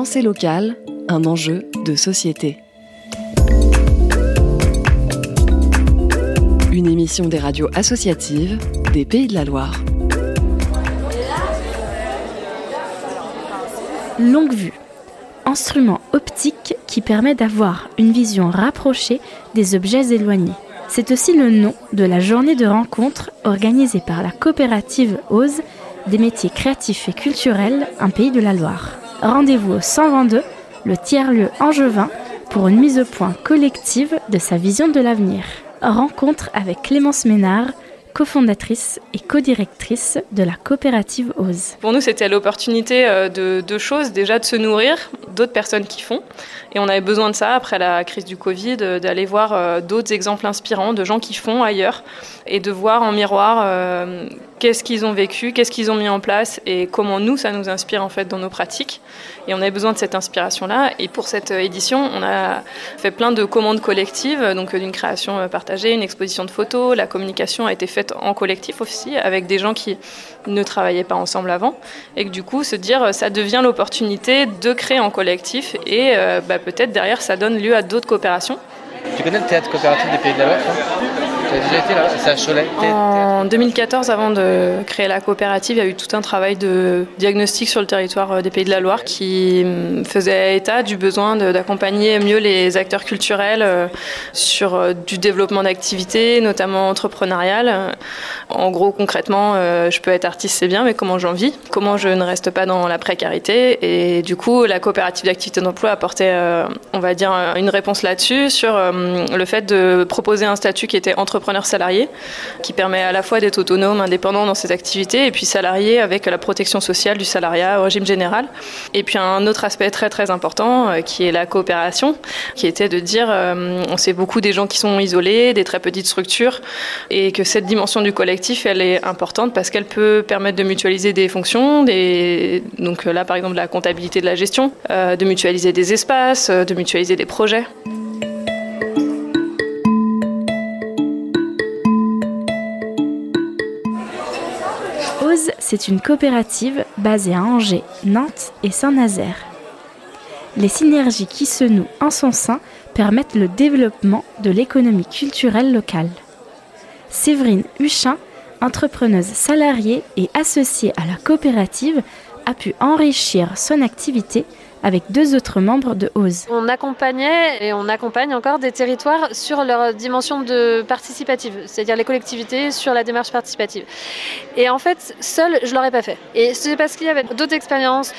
Pensée locale, un enjeu de société. Une émission des radios associatives des Pays de la Loire. Longue vue. Instrument optique qui permet d'avoir une vision rapprochée des objets éloignés. C'est aussi le nom de la journée de rencontre organisée par la coopérative OSE des métiers créatifs et culturels, un pays de la Loire. Rendez-vous au 122, le tiers-lieu angevin, pour une mise au point collective de sa vision de l'avenir. Rencontre avec Clémence Ménard, cofondatrice et codirectrice de la coopérative OSE. Pour nous, c'était l'opportunité euh, de deux choses. Déjà de se nourrir d'autres personnes qui font. Et on avait besoin de ça après la crise du Covid, euh, d'aller voir euh, d'autres exemples inspirants de gens qui font ailleurs et de voir en miroir qu'est-ce qu'ils ont vécu, qu'est-ce qu'ils ont mis en place et comment nous, ça nous inspire en fait dans nos pratiques. Et on avait besoin de cette inspiration-là. Et pour cette édition, on a fait plein de commandes collectives, donc d'une création partagée, une exposition de photos. La communication a été faite en collectif aussi, avec des gens qui ne travaillaient pas ensemble avant. Et que du coup, se dire, ça devient l'opportunité de créer en collectif et euh, bah, peut-être derrière, ça donne lieu à d'autres coopérations. Tu connais le théâtre coopératif des Pays de la Loire En 2014, avant de créer la coopérative, il y a eu tout un travail de diagnostic sur le territoire euh, des Pays de la Loire qui hum, faisait état du besoin d'accompagner mieux les acteurs culturels euh, sur euh, du développement d'activités, notamment entrepreneuriales. En gros, concrètement, je peux être artiste, c'est bien, mais comment j'en vis? Comment je ne reste pas dans la précarité? Et du coup, la coopérative d'activité d'emploi apportait, on va dire, une réponse là-dessus sur le fait de proposer un statut qui était entrepreneur entrepreneur salarié, qui permet à la fois d'être autonome, indépendant dans ses activités, et puis salarié avec la protection sociale du salariat au régime général. Et puis un autre aspect très très important, euh, qui est la coopération, qui était de dire, euh, on sait beaucoup des gens qui sont isolés, des très petites structures, et que cette dimension du collectif, elle est importante parce qu'elle peut permettre de mutualiser des fonctions, donc là par exemple la comptabilité de la gestion, euh, de mutualiser des espaces, de mutualiser des projets. C'est une coopérative basée à Angers, Nantes et Saint-Nazaire. Les synergies qui se nouent en son sein permettent le développement de l'économie culturelle locale. Séverine Huchin, entrepreneuse salariée et associée à la coopérative, a pu enrichir son activité avec deux autres membres de OSE. On accompagnait et on accompagne encore des territoires sur leur dimension de participative, c'est-à-dire les collectivités sur la démarche participative. Et en fait, seul, je l'aurais pas fait. Et c'est parce qu'il y avait d'autres expériences.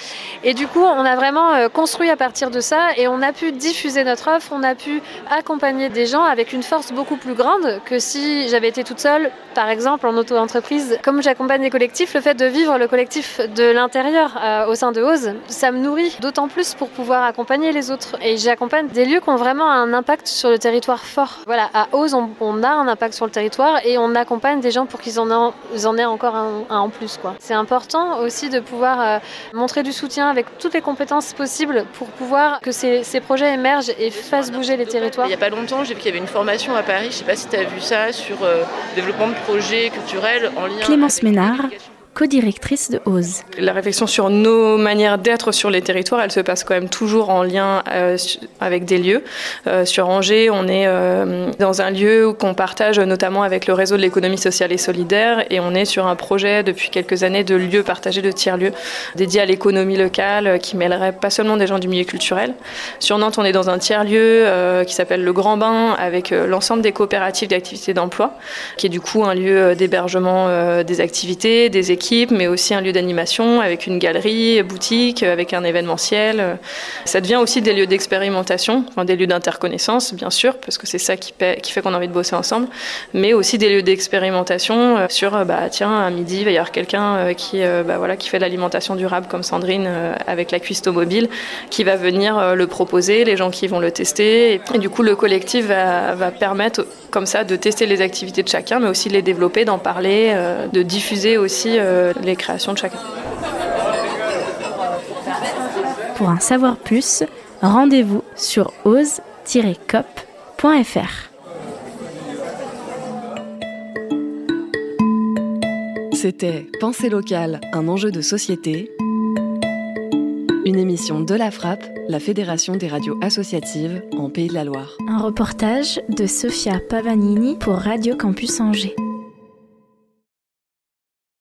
Et du coup, on a vraiment euh, construit à partir de ça et on a pu diffuser notre offre, on a pu accompagner des gens avec une force beaucoup plus grande que si j'avais été toute seule, par exemple en auto-entreprise. Comme j'accompagne les collectifs, le fait de vivre le collectif de l'intérieur euh, au sein de OSE, ça me nourrit d'autant plus pour pouvoir accompagner les autres. Et j'accompagne des lieux qui ont vraiment un impact sur le territoire fort. Voilà, à Ose, on, a un impact sur le territoire et on accompagne des gens pour qu'ils en, en, aient encore un, en plus. C'est important aussi de pouvoir euh, montrer du soutien avec toutes les compétences possibles pour pouvoir que ces, ces projets émergent et fassent bouger les territoires. Il n'y a pas longtemps, j'ai vu qu'il y avait une formation à Paris, je ne sais pas si tu as vu ça, sur euh, développement de projets culturels en lien. Clémence Ménard co-directrice de OSE. La réflexion sur nos manières d'être sur les territoires, elle se passe quand même toujours en lien euh, avec des lieux. Euh, sur Angers, on est euh, dans un lieu qu'on partage notamment avec le réseau de l'économie sociale et solidaire et on est sur un projet depuis quelques années de lieux partagés, de tiers-lieux dédiés à l'économie locale qui mêlerait pas seulement des gens du milieu culturel. Sur Nantes, on est dans un tiers-lieu qui s'appelle le Grand Bain avec l'ensemble des coopératives d'activités d'emploi qui est du coup un lieu d'hébergement des activités, des équipes mais aussi un lieu d'animation avec une galerie, boutique, avec un événementiel. Ça devient aussi des lieux d'expérimentation, des lieux d'interconnaissance, bien sûr, parce que c'est ça qui, qui fait qu'on a envie de bosser ensemble, mais aussi des lieux d'expérimentation euh, sur, euh, bah, tiens, à midi, il va y avoir quelqu'un euh, qui, bah, voilà, qui fait de l'alimentation durable comme Sandrine avec la cuistot mobile, qui va venir le proposer, les gens qui vont le tester. Et, du coup, le collectif va, va, permettre comme ça de tester les activités de chacun, mais aussi de les développer, d'en parler, de diffuser aussi les créations de chacun. Pour en savoir plus, rendez-vous sur ose-cop.fr. C'était Pensée locale, un enjeu de société. Une émission de la Frappe, la Fédération des radios associatives en Pays de la Loire. Un reportage de Sofia Pavanini pour Radio Campus Angers.